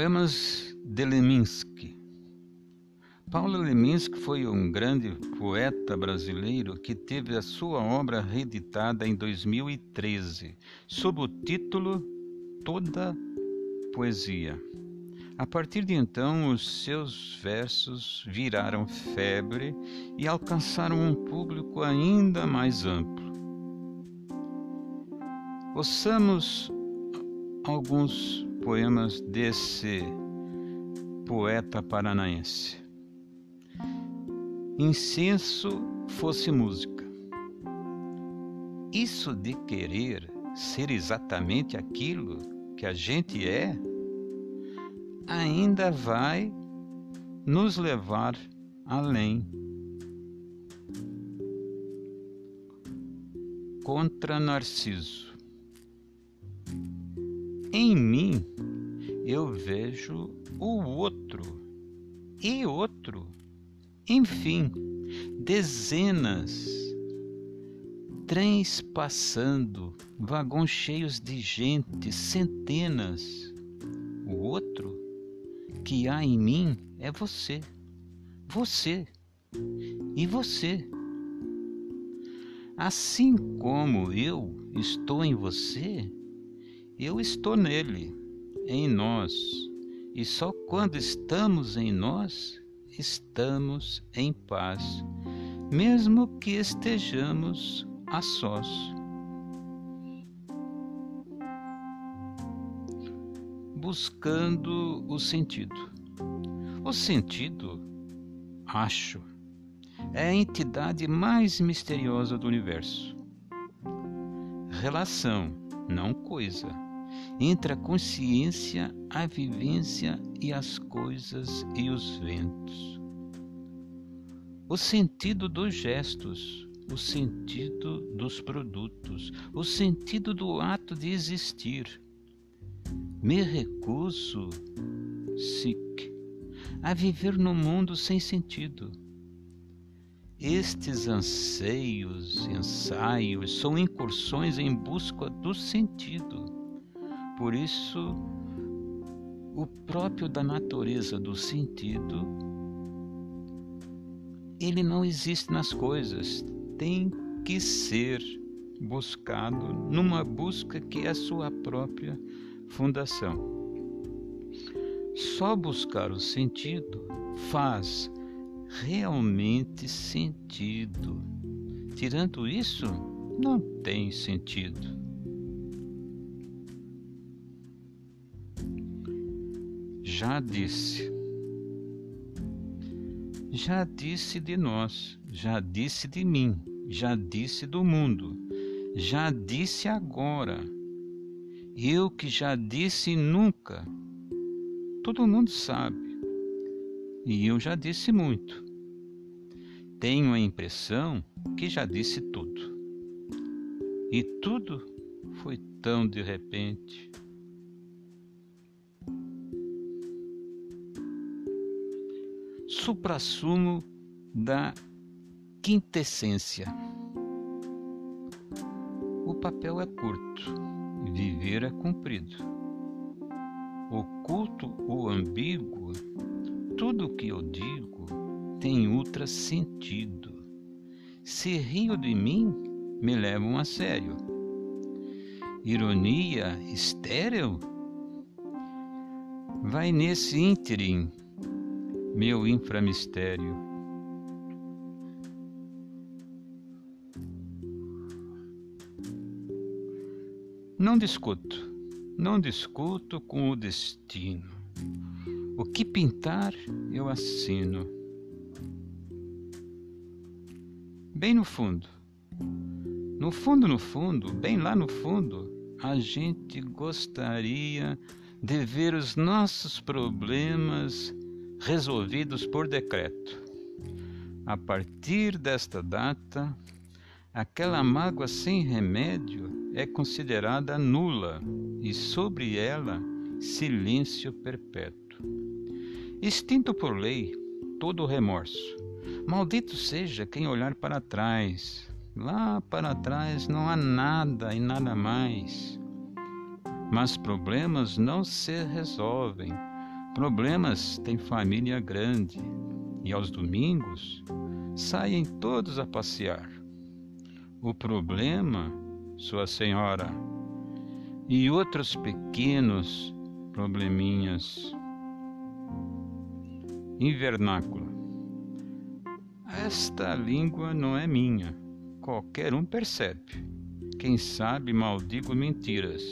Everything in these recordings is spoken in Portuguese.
Poemas de Leminski. Paulo Leminski foi um grande poeta brasileiro que teve a sua obra reeditada em 2013, sob o título Toda Poesia. A partir de então, os seus versos viraram febre e alcançaram um público ainda mais amplo. Ouçamos alguns poemas desse poeta paranaense. Incenso fosse música. Isso de querer ser exatamente aquilo que a gente é, ainda vai nos levar além. Contra Narciso. Em mim eu vejo o outro e outro, enfim, dezenas, trens passando, vagões cheios de gente, centenas. O outro que há em mim é você, você e você. Assim como eu estou em você, eu estou nele, em nós, e só quando estamos em nós, estamos em paz, mesmo que estejamos a sós. Buscando o sentido. O sentido, acho, é a entidade mais misteriosa do universo. Relação, não coisa entre a consciência, a vivência e as coisas e os ventos. O sentido dos gestos, o sentido dos produtos, o sentido do ato de existir. Me recuso, sic, a viver no mundo sem sentido. Estes anseios, ensaios, são incursões em busca do sentido por isso, o próprio da natureza do sentido, ele não existe nas coisas, tem que ser buscado numa busca que é a sua própria fundação. Só buscar o sentido faz realmente sentido. Tirando isso, não tem sentido. Já disse. Já disse de nós, já disse de mim, já disse do mundo, já disse agora. Eu que já disse nunca. Todo mundo sabe. E eu já disse muito. Tenho a impressão que já disse tudo. E tudo foi tão de repente. Suprassumo da quintessência. O papel é curto, viver é comprido. Oculto ou ambíguo, tudo o que eu digo tem ultra sentido. Se rio de mim, me levam a sério. Ironia estéril? Vai nesse ínterim meu inframistério. Não discuto, não discuto com o destino. O que pintar eu assino. Bem no fundo, no fundo, no fundo, bem lá no fundo, a gente gostaria de ver os nossos problemas resolvidos por decreto. A partir desta data, aquela mágoa sem remédio é considerada nula e sobre ela silêncio perpétuo. Extinto por lei todo remorso. Maldito seja quem olhar para trás. Lá para trás não há nada e nada mais. Mas problemas não se resolvem Problemas tem família grande e aos domingos saem todos a passear. O problema, Sua Senhora, e outros pequenos probleminhas. Invernáculo. Esta língua não é minha, qualquer um percebe. Quem sabe maldigo mentiras.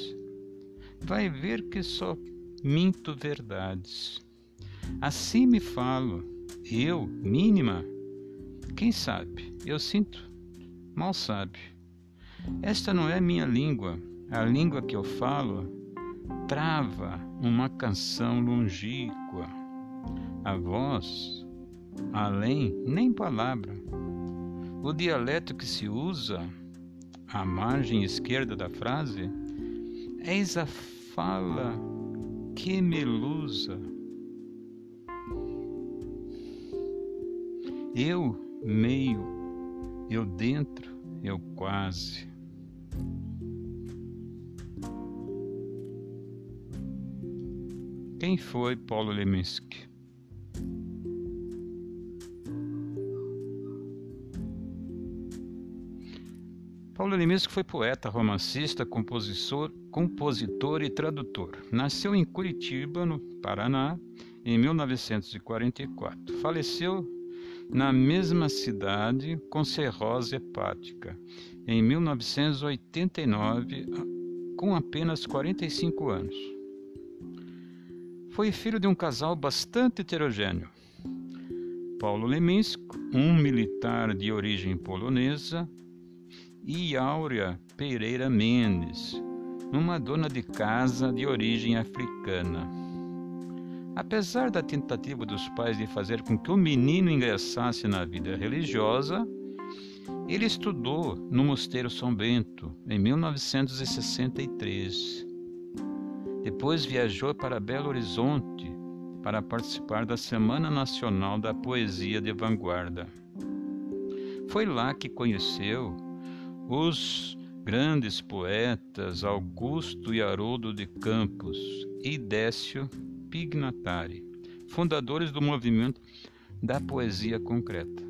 Vai ver que só minto verdades. Assim me falo, eu, mínima. Quem sabe? Eu sinto, mal sabe. Esta não é minha língua. A língua que eu falo trava uma canção longínqua. A voz, além, nem palavra. O dialeto que se usa, à margem esquerda da frase, eis a fala que melusa. Eu meio, eu dentro, eu quase. Quem foi Paulo Leminski? Paulo Leminski foi poeta, romancista, compositor, compositor e tradutor. Nasceu em Curitiba, no Paraná, em 1944. Faleceu na mesma cidade com cirrose hepática em 1989, com apenas 45 anos. Foi filho de um casal bastante heterogêneo. Paulo Leminski, um militar de origem polonesa, e Áurea Pereira Mendes, uma dona de casa de origem africana. Apesar da tentativa dos pais de fazer com que o menino ingressasse na vida religiosa, ele estudou no Mosteiro São Bento em 1963. Depois viajou para Belo Horizonte para participar da Semana Nacional da Poesia de Vanguarda. Foi lá que conheceu os grandes poetas Augusto e Haroldo de Campos e Décio Pignatari, fundadores do movimento da poesia concreta.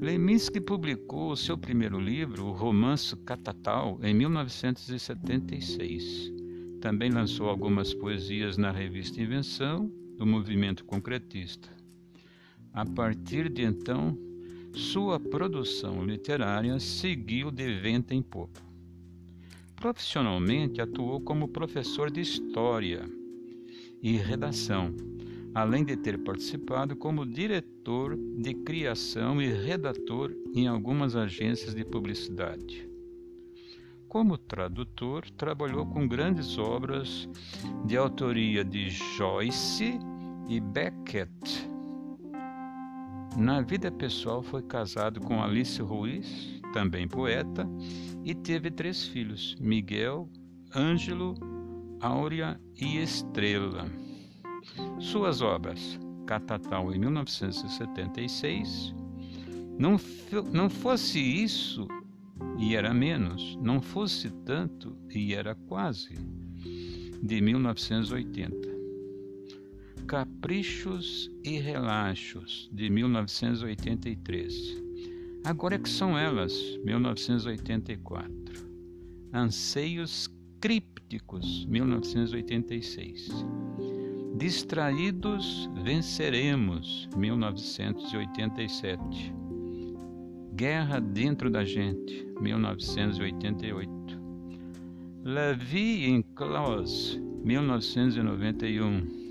Leminski publicou seu primeiro livro, o romance Catatal, em 1976. Também lançou algumas poesias na revista Invenção, do movimento concretista. A partir de então, sua produção literária seguiu de vento em popa. Profissionalmente, atuou como professor de História e Redação, além de ter participado como diretor de criação e redator em algumas agências de publicidade. Como tradutor, trabalhou com grandes obras de autoria de Joyce e Beckett na vida pessoal, foi casado com Alice Ruiz, também poeta, e teve três filhos: Miguel, Ângelo, Áurea e Estrela. Suas obras: Catatal em 1976. Não, não fosse isso e era menos, não fosse tanto e era quase, de 1980. Caprichos e Relaxos, de 1983. Agora é que são elas, 1984. Anseios Crípticos, 1986. Distraídos Venceremos, 1987. Guerra Dentro da Gente, 1988. La Vie en Close, 1991.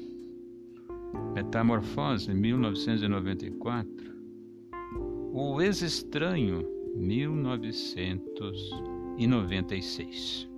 Metamorfose, 1994. O Ex-Estranho, 1996.